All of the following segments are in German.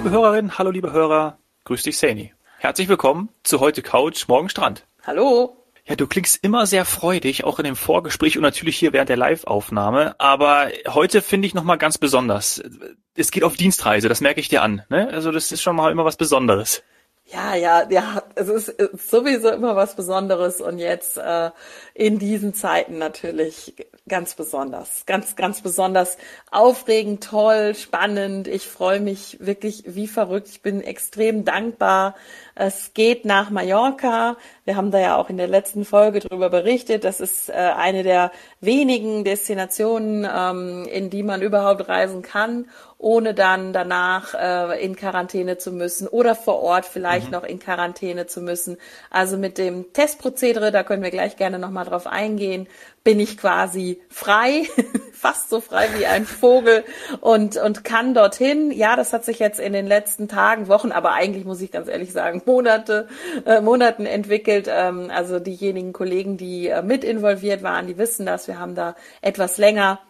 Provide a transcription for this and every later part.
Liebe Hörerinnen, hallo liebe Hörer, grüß dich Sani. Herzlich willkommen zu heute Couch, morgen Strand. Hallo. Ja, du klingst immer sehr freudig, auch in dem Vorgespräch und natürlich hier während der Live-Aufnahme. Aber heute finde ich nochmal ganz besonders. Es geht auf Dienstreise, das merke ich dir an. Ne? Also das ist schon mal immer was Besonderes. Ja, ja, ja, es ist sowieso immer was Besonderes und jetzt äh, in diesen Zeiten natürlich ganz besonders, ganz, ganz besonders aufregend, toll, spannend. Ich freue mich wirklich wie verrückt. Ich bin extrem dankbar. Es geht nach Mallorca. Wir haben da ja auch in der letzten Folge darüber berichtet. Das ist äh, eine der wenigen Destinationen, ähm, in die man überhaupt reisen kann ohne dann danach äh, in Quarantäne zu müssen oder vor Ort vielleicht mhm. noch in Quarantäne zu müssen. Also mit dem Testprozedere, da können wir gleich gerne nochmal drauf eingehen, bin ich quasi frei, fast so frei wie ein Vogel und, und kann dorthin. Ja, das hat sich jetzt in den letzten Tagen, Wochen, aber eigentlich muss ich ganz ehrlich sagen, Monate, äh, Monaten entwickelt. Ähm, also diejenigen Kollegen, die äh, mit involviert waren, die wissen das. Wir haben da etwas länger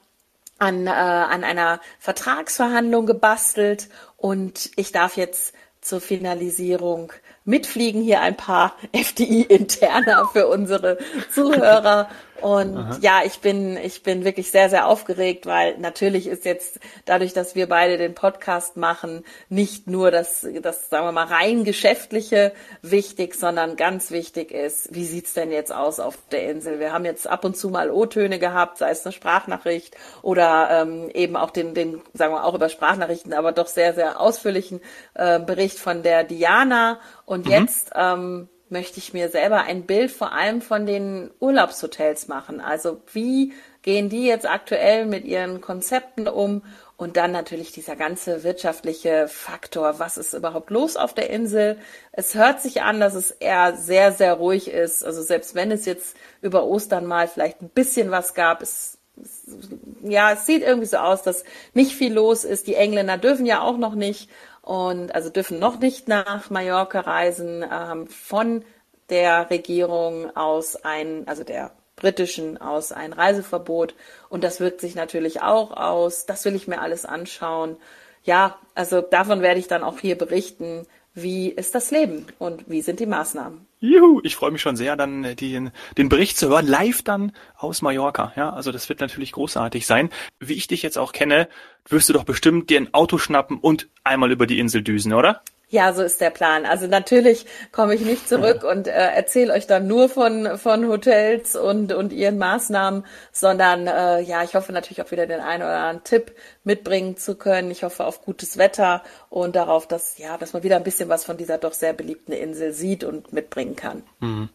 an, äh, an einer Vertragsverhandlung gebastelt und ich darf jetzt zur Finalisierung mitfliegen. Hier ein paar FDI-Interner für unsere Zuhörer. Und Aha. ja, ich bin, ich bin wirklich sehr, sehr aufgeregt, weil natürlich ist jetzt dadurch, dass wir beide den Podcast machen, nicht nur das, das, sagen wir mal, rein geschäftliche wichtig, sondern ganz wichtig ist, wie sieht's denn jetzt aus auf der Insel? Wir haben jetzt ab und zu mal O-Töne gehabt, sei es eine Sprachnachricht oder ähm, eben auch den, den, sagen wir auch über Sprachnachrichten, aber doch sehr, sehr ausführlichen äh, Bericht von der Diana. Und mhm. jetzt ähm, möchte ich mir selber ein Bild vor allem von den Urlaubshotels machen. Also wie gehen die jetzt aktuell mit ihren Konzepten um? Und dann natürlich dieser ganze wirtschaftliche Faktor. Was ist überhaupt los auf der Insel? Es hört sich an, dass es eher sehr, sehr ruhig ist. Also selbst wenn es jetzt über Ostern mal vielleicht ein bisschen was gab, es, es ja, es sieht irgendwie so aus, dass nicht viel los ist. Die Engländer dürfen ja auch noch nicht und also dürfen noch nicht nach Mallorca reisen, ähm, von der Regierung aus ein, also der britischen aus ein Reiseverbot. Und das wirkt sich natürlich auch aus. Das will ich mir alles anschauen. Ja, also davon werde ich dann auch hier berichten, wie ist das Leben und wie sind die Maßnahmen. Juhu, ich freue mich schon sehr, dann äh, den, den Bericht zu hören, live dann aus Mallorca. Ja, also das wird natürlich großartig sein. Wie ich dich jetzt auch kenne, wirst du doch bestimmt dir ein Auto schnappen und einmal über die Insel düsen, oder? Ja, so ist der Plan. Also natürlich komme ich nicht zurück und äh, erzähle euch dann nur von von Hotels und und ihren Maßnahmen, sondern äh, ja, ich hoffe natürlich auch wieder den einen oder anderen Tipp mitbringen zu können. Ich hoffe auf gutes Wetter und darauf, dass ja, dass man wieder ein bisschen was von dieser doch sehr beliebten Insel sieht und mitbringen kann. Mhm.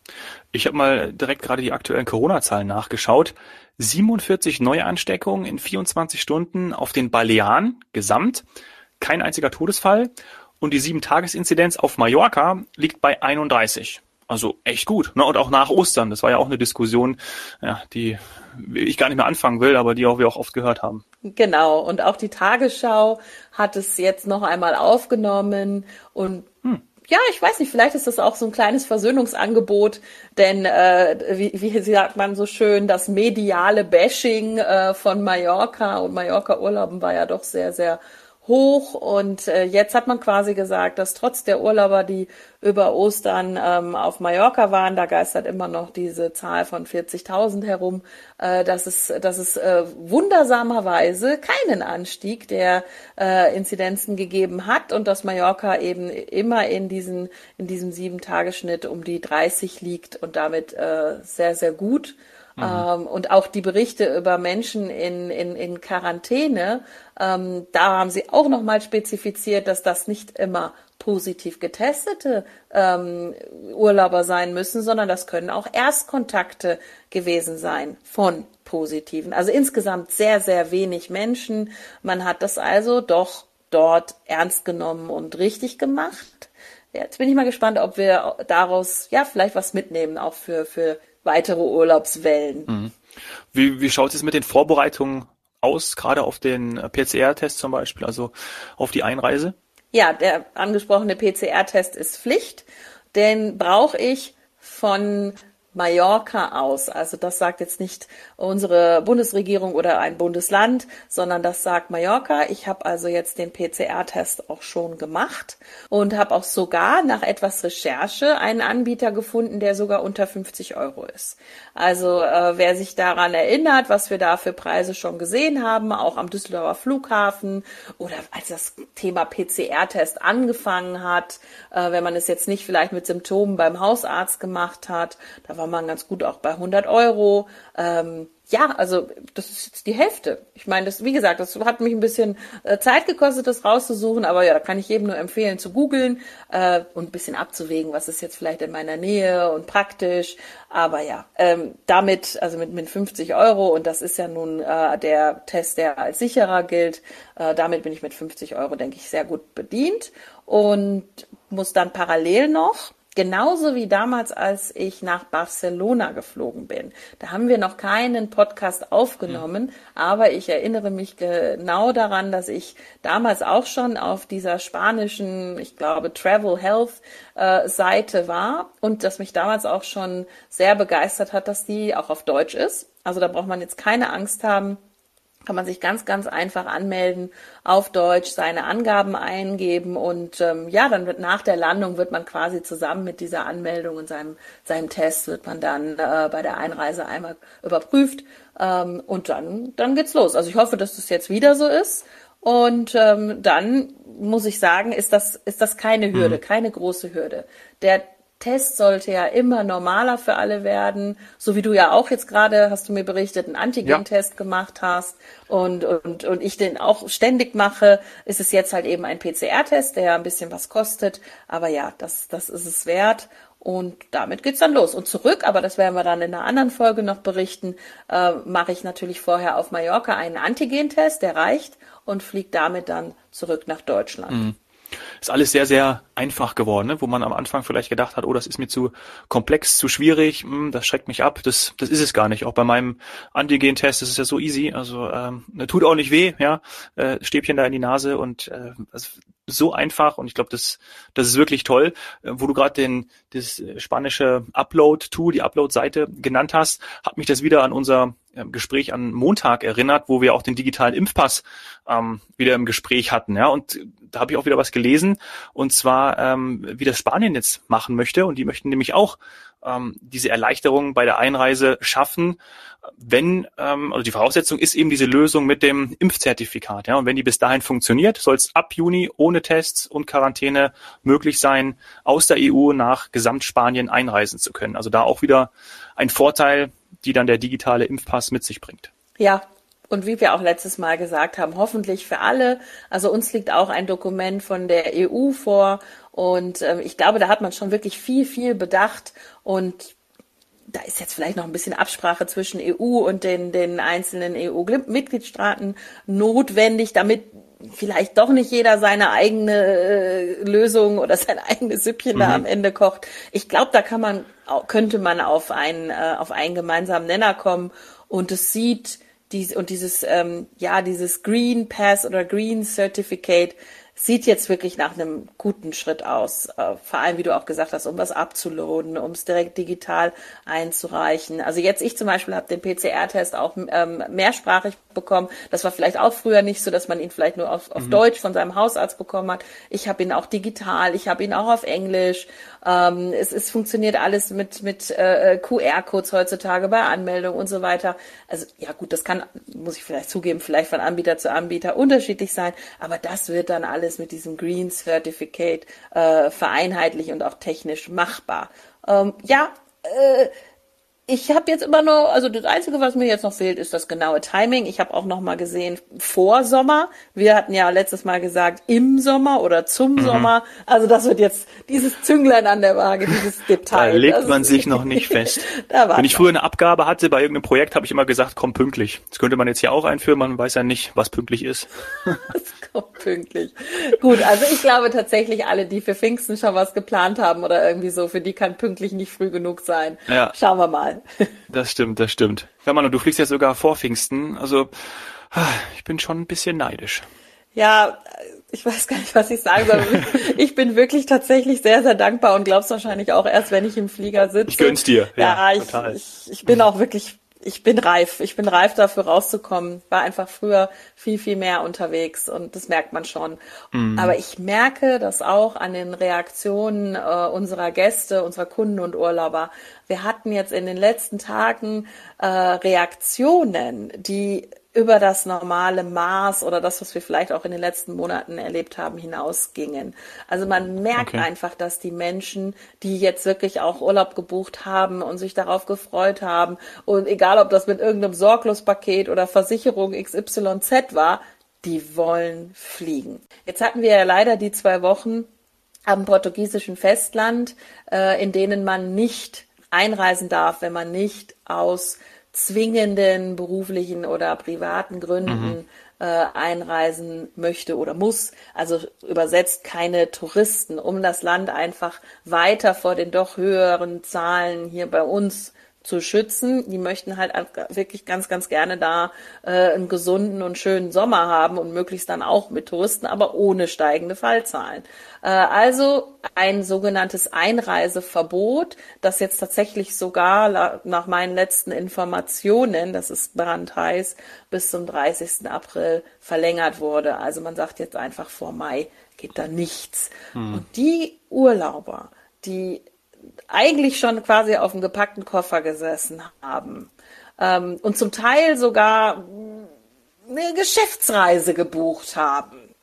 Ich habe mal direkt gerade die aktuellen Corona-Zahlen nachgeschaut. 47 Neuansteckungen in 24 Stunden auf den Balearen gesamt. Kein einziger Todesfall und die Sieben-Tages-Inzidenz auf Mallorca liegt bei 31. Also echt gut. Ne? Und auch nach Ostern. Das war ja auch eine Diskussion, ja, die ich gar nicht mehr anfangen will, aber die auch wir auch oft gehört haben. Genau. Und auch die Tagesschau hat es jetzt noch einmal aufgenommen und hm ja, ich weiß nicht, vielleicht ist das auch so ein kleines Versöhnungsangebot, denn äh, wie, wie sagt man so schön, das mediale Bashing äh, von Mallorca und Mallorca-Urlauben war ja doch sehr, sehr hoch und äh, jetzt hat man quasi gesagt, dass trotz der Urlauber, die über Ostern ähm, auf Mallorca waren, da geistert immer noch diese Zahl von 40.000 herum, äh, dass es, dass es äh, wundersamerweise keinen Anstieg der äh, Inzidenzen gegeben hat und dass Mallorca eben immer in diesen in diesem sieben Tagesschnitt um die 30 liegt und damit äh, sehr sehr gut Mhm. Ähm, und auch die Berichte über Menschen in, in, in Quarantäne, ähm, da haben sie auch nochmal spezifiziert, dass das nicht immer positiv getestete ähm, Urlauber sein müssen, sondern das können auch Erstkontakte gewesen sein von positiven. Also insgesamt sehr, sehr wenig Menschen. Man hat das also doch dort ernst genommen und richtig gemacht. Jetzt bin ich mal gespannt, ob wir daraus ja vielleicht was mitnehmen, auch für, für weitere Urlaubswellen. Mhm. Wie, wie schaut es mit den Vorbereitungen aus, gerade auf den PCR-Test zum Beispiel, also auf die Einreise? Ja, der angesprochene PCR-Test ist Pflicht. Den brauche ich von Mallorca aus. Also das sagt jetzt nicht unsere Bundesregierung oder ein Bundesland, sondern das sagt Mallorca. Ich habe also jetzt den PCR-Test auch schon gemacht und habe auch sogar nach etwas Recherche einen Anbieter gefunden, der sogar unter 50 Euro ist. Also äh, wer sich daran erinnert, was wir da für Preise schon gesehen haben, auch am Düsseldorfer Flughafen oder als das Thema PCR-Test angefangen hat, äh, wenn man es jetzt nicht vielleicht mit Symptomen beim Hausarzt gemacht hat, da war man ganz gut auch bei 100 Euro. Ähm, ja, also das ist jetzt die Hälfte. Ich meine, das, wie gesagt, das hat mich ein bisschen äh, Zeit gekostet, das rauszusuchen, aber ja, da kann ich jedem nur empfehlen zu googeln äh, und ein bisschen abzuwägen, was ist jetzt vielleicht in meiner Nähe und praktisch. Aber ja, ähm, damit, also mit, mit 50 Euro, und das ist ja nun äh, der Test, der als sicherer gilt, äh, damit bin ich mit 50 Euro, denke ich, sehr gut bedient und muss dann parallel noch Genauso wie damals, als ich nach Barcelona geflogen bin. Da haben wir noch keinen Podcast aufgenommen, aber ich erinnere mich genau daran, dass ich damals auch schon auf dieser spanischen, ich glaube, Travel Health äh, Seite war und dass mich damals auch schon sehr begeistert hat, dass die auch auf Deutsch ist. Also da braucht man jetzt keine Angst haben, kann man sich ganz, ganz einfach anmelden, auf Deutsch seine Angaben eingeben und ähm, ja, dann wird nach der Landung wird man quasi zusammen mit dieser Anmeldung und seinem, seinem Test wird man dann äh, bei der Einreise einmal überprüft ähm, und dann, dann geht's los. Also ich hoffe, dass das jetzt wieder so ist und ähm, dann muss ich sagen, ist das, ist das keine Hürde, mhm. keine große Hürde. Der Test sollte ja immer normaler für alle werden, so wie du ja auch jetzt gerade, hast du mir berichtet, einen Antigen-Test ja. gemacht hast und, und, und ich den auch ständig mache, ist es jetzt halt eben ein PCR-Test, der ja ein bisschen was kostet, aber ja, das, das ist es wert und damit geht's dann los. Und zurück, aber das werden wir dann in einer anderen Folge noch berichten, äh, mache ich natürlich vorher auf Mallorca einen Antigen-Test, der reicht und fliege damit dann zurück nach Deutschland. Mhm ist alles sehr, sehr einfach geworden, ne? wo man am Anfang vielleicht gedacht hat, oh, das ist mir zu komplex, zu schwierig, hm, das schreckt mich ab. Das, das ist es gar nicht. Auch bei meinem Antigen-Test ist es ja so easy. Also ähm, tut auch nicht weh, ja. Äh, Stäbchen da in die Nase und äh, also so einfach und ich glaube, das, das ist wirklich toll. Äh, wo du gerade den das spanische Upload-Tool, die Upload-Seite genannt hast, hat mich das wieder an unser ähm, Gespräch an Montag erinnert, wo wir auch den digitalen Impfpass ähm, wieder im Gespräch hatten. Ja, und da habe ich auch wieder was gelesen und zwar, ähm, wie das Spanien jetzt machen möchte und die möchten nämlich auch ähm, diese Erleichterung bei der Einreise schaffen, wenn, ähm, also die Voraussetzung ist eben diese Lösung mit dem Impfzertifikat. Ja, und wenn die bis dahin funktioniert, soll es ab Juni ohne Tests und Quarantäne möglich sein, aus der EU nach Gesamtspanien einreisen zu können. Also da auch wieder ein Vorteil, die dann der digitale Impfpass mit sich bringt. Ja, und wie wir auch letztes Mal gesagt haben, hoffentlich für alle. Also uns liegt auch ein Dokument von der EU vor und ähm, ich glaube, da hat man schon wirklich viel, viel bedacht und da ist jetzt vielleicht noch ein bisschen Absprache zwischen EU und den, den einzelnen EU-Mitgliedstaaten notwendig, damit vielleicht doch nicht jeder seine eigene äh, Lösung oder sein eigenes Süppchen mhm. da am Ende kocht. Ich glaube, da kann man, könnte man auf einen, äh, auf einen gemeinsamen Nenner kommen und es sieht dies, und dieses, ähm, ja, dieses Green Pass oder Green Certificate sieht jetzt wirklich nach einem guten Schritt aus. Äh, vor allem, wie du auch gesagt hast, um was abzuloaden, um es direkt digital einzureichen. Also jetzt ich zum Beispiel habe den PCR-Test auch ähm, mehrsprachig bekommen. Das war vielleicht auch früher nicht so, dass man ihn vielleicht nur auf, auf mhm. Deutsch von seinem Hausarzt bekommen hat. Ich habe ihn auch digital, ich habe ihn auch auf Englisch. Ähm, es, es funktioniert alles mit, mit äh, QR-Codes heutzutage bei Anmeldung und so weiter. Also ja gut, das kann, muss ich vielleicht zugeben, vielleicht von Anbieter zu Anbieter unterschiedlich sein, aber das wird dann alles mit diesem Green Certificate äh, vereinheitlich und auch technisch machbar. Ähm, ja, äh, ich habe jetzt immer nur, also das Einzige, was mir jetzt noch fehlt, ist das genaue Timing. Ich habe auch noch mal gesehen vor Sommer. Wir hatten ja letztes Mal gesagt im Sommer oder zum mhm. Sommer. Also das wird jetzt dieses Zünglein an der Waage, dieses Detail. Da legt man sich noch nicht fest. Wenn ich früher eine Abgabe hatte bei irgendeinem Projekt, habe ich immer gesagt, komm pünktlich. Das könnte man jetzt hier auch einführen. Man weiß ja nicht, was pünktlich ist. kommt pünktlich. Gut, also ich glaube tatsächlich alle, die für Pfingsten schon was geplant haben oder irgendwie so, für die kann pünktlich nicht früh genug sein. Ja. Schauen wir mal. Das stimmt, das stimmt. Wenn man, du fliegst ja sogar vor Pfingsten, also ich bin schon ein bisschen neidisch. Ja, ich weiß gar nicht, was ich sagen soll. Ich bin wirklich tatsächlich sehr, sehr dankbar und glaub's wahrscheinlich auch erst, wenn ich im Flieger sitze. Ich gönn's dir. Ja, ja ich, total. Ich, ich bin auch wirklich ich bin reif. Ich bin reif dafür rauszukommen. War einfach früher viel, viel mehr unterwegs und das merkt man schon. Mhm. Aber ich merke das auch an den Reaktionen äh, unserer Gäste, unserer Kunden und Urlauber. Wir hatten jetzt in den letzten Tagen äh, Reaktionen, die über das normale Maß oder das, was wir vielleicht auch in den letzten Monaten erlebt haben, hinausgingen. Also man merkt okay. einfach, dass die Menschen, die jetzt wirklich auch Urlaub gebucht haben und sich darauf gefreut haben und egal ob das mit irgendeinem Sorglospaket oder Versicherung XYZ war, die wollen fliegen. Jetzt hatten wir ja leider die zwei Wochen am portugiesischen Festland, äh, in denen man nicht einreisen darf, wenn man nicht aus zwingenden beruflichen oder privaten Gründen mhm. äh, einreisen möchte oder muss. Also übersetzt keine Touristen, um das Land einfach weiter vor den doch höheren Zahlen hier bei uns zu schützen. Die möchten halt wirklich ganz, ganz gerne da äh, einen gesunden und schönen Sommer haben und möglichst dann auch mit Touristen, aber ohne steigende Fallzahlen. Äh, also ein sogenanntes Einreiseverbot, das jetzt tatsächlich sogar nach meinen letzten Informationen, das ist brandheiß, bis zum 30. April verlängert wurde. Also man sagt jetzt einfach vor Mai geht da nichts. Hm. Und die Urlauber, die eigentlich schon quasi auf dem gepackten Koffer gesessen haben ähm, und zum Teil sogar eine Geschäftsreise gebucht haben.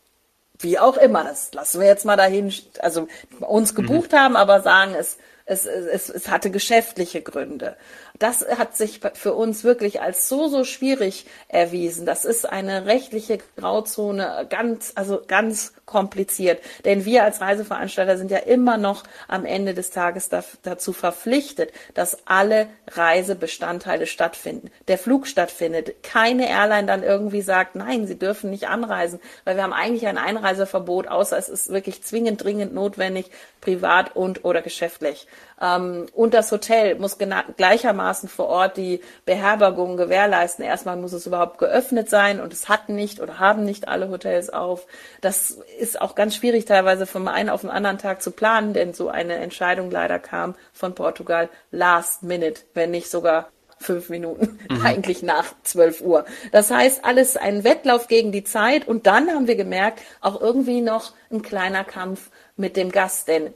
Wie auch immer, das lassen wir jetzt mal dahin, also uns gebucht mhm. haben, aber sagen, es, es, es, es hatte geschäftliche Gründe das hat sich für uns wirklich als so, so schwierig erwiesen. Das ist eine rechtliche Grauzone, ganz, also ganz kompliziert. Denn wir als Reiseveranstalter sind ja immer noch am Ende des Tages dazu verpflichtet, dass alle Reisebestandteile stattfinden. Der Flug stattfindet. Keine Airline dann irgendwie sagt, nein, sie dürfen nicht anreisen, weil wir haben eigentlich ein Einreiseverbot, außer es ist wirklich zwingend, dringend notwendig, privat und oder geschäftlich. Ähm, und das Hotel muss gleichermaßen vor Ort die Beherbergung gewährleisten. Erstmal muss es überhaupt geöffnet sein und es hatten nicht oder haben nicht alle Hotels auf. Das ist auch ganz schwierig teilweise vom einen auf den anderen Tag zu planen, denn so eine Entscheidung leider kam von Portugal last minute, wenn nicht sogar fünf Minuten, mhm. eigentlich nach zwölf Uhr. Das heißt, alles ein Wettlauf gegen die Zeit und dann haben wir gemerkt, auch irgendwie noch ein kleiner Kampf mit dem Gast, denn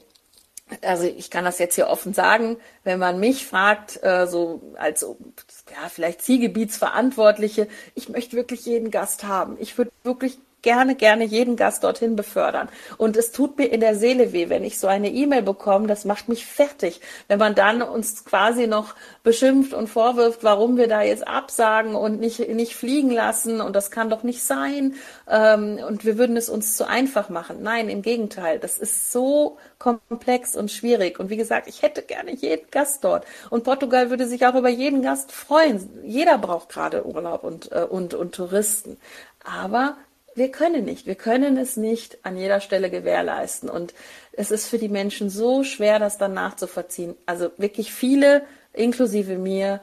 also ich kann das jetzt hier offen sagen, wenn man mich fragt, äh, so als ja vielleicht Zielgebietsverantwortliche, ich möchte wirklich jeden Gast haben. Ich würde wirklich gerne, gerne jeden Gast dorthin befördern. Und es tut mir in der Seele weh, wenn ich so eine E-Mail bekomme. Das macht mich fertig, wenn man dann uns quasi noch beschimpft und vorwirft, warum wir da jetzt absagen und nicht, nicht fliegen lassen. Und das kann doch nicht sein. Ähm, und wir würden es uns zu einfach machen. Nein, im Gegenteil. Das ist so komplex und schwierig. Und wie gesagt, ich hätte gerne jeden Gast dort. Und Portugal würde sich auch über jeden Gast freuen. Jeder braucht gerade Urlaub und, äh, und, und Touristen. Aber wir können nicht. Wir können es nicht an jeder Stelle gewährleisten. Und es ist für die Menschen so schwer, das dann nachzuvollziehen. Also wirklich viele, inklusive mir,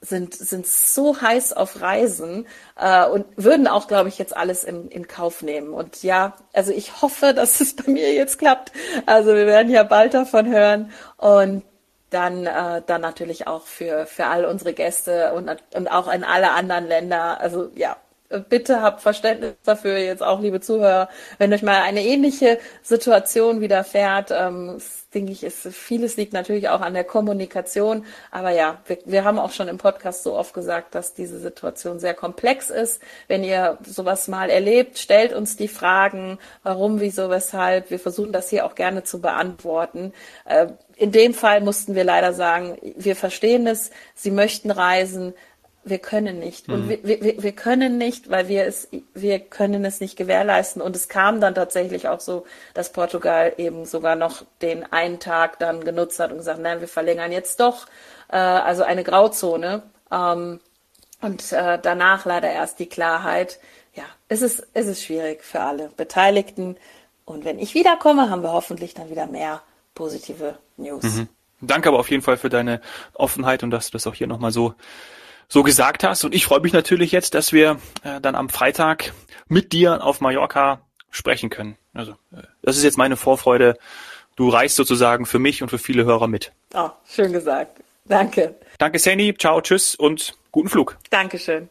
sind, sind so heiß auf Reisen äh, und würden auch, glaube ich, jetzt alles in, in Kauf nehmen. Und ja, also ich hoffe, dass es bei mir jetzt klappt. Also wir werden ja bald davon hören. Und dann, äh, dann natürlich auch für, für all unsere Gäste und, und auch in alle anderen Länder. Also ja, bitte habt Verständnis dafür, jetzt auch liebe Zuhörer, wenn euch mal eine ähnliche Situation widerfährt. Ähm, denke ich, ist vieles liegt natürlich auch an der Kommunikation. Aber ja, wir, wir haben auch schon im Podcast so oft gesagt, dass diese Situation sehr komplex ist. Wenn ihr sowas mal erlebt, stellt uns die Fragen, warum, wieso, weshalb. Wir versuchen das hier auch gerne zu beantworten. Äh, in dem Fall mussten wir leider sagen, wir verstehen es, Sie möchten reisen, wir können nicht. Und mhm. wir, wir, wir können nicht, weil wir es, wir können es nicht gewährleisten. Und es kam dann tatsächlich auch so, dass Portugal eben sogar noch den einen Tag dann genutzt hat und gesagt, nein, wir verlängern jetzt doch. Äh, also eine Grauzone. Ähm, und äh, danach leider erst die Klarheit. Ja, es ist, es ist schwierig für alle Beteiligten. Und wenn ich wiederkomme, haben wir hoffentlich dann wieder mehr positive News. Mhm. Danke aber auf jeden Fall für deine Offenheit und dass du das auch hier nochmal so so gesagt hast. Und ich freue mich natürlich jetzt, dass wir äh, dann am Freitag mit dir auf Mallorca sprechen können. Also äh, das ist jetzt meine Vorfreude. Du reist sozusagen für mich und für viele Hörer mit. Oh, schön gesagt. Danke. Danke, Sandy. Ciao, tschüss und guten Flug. Dankeschön.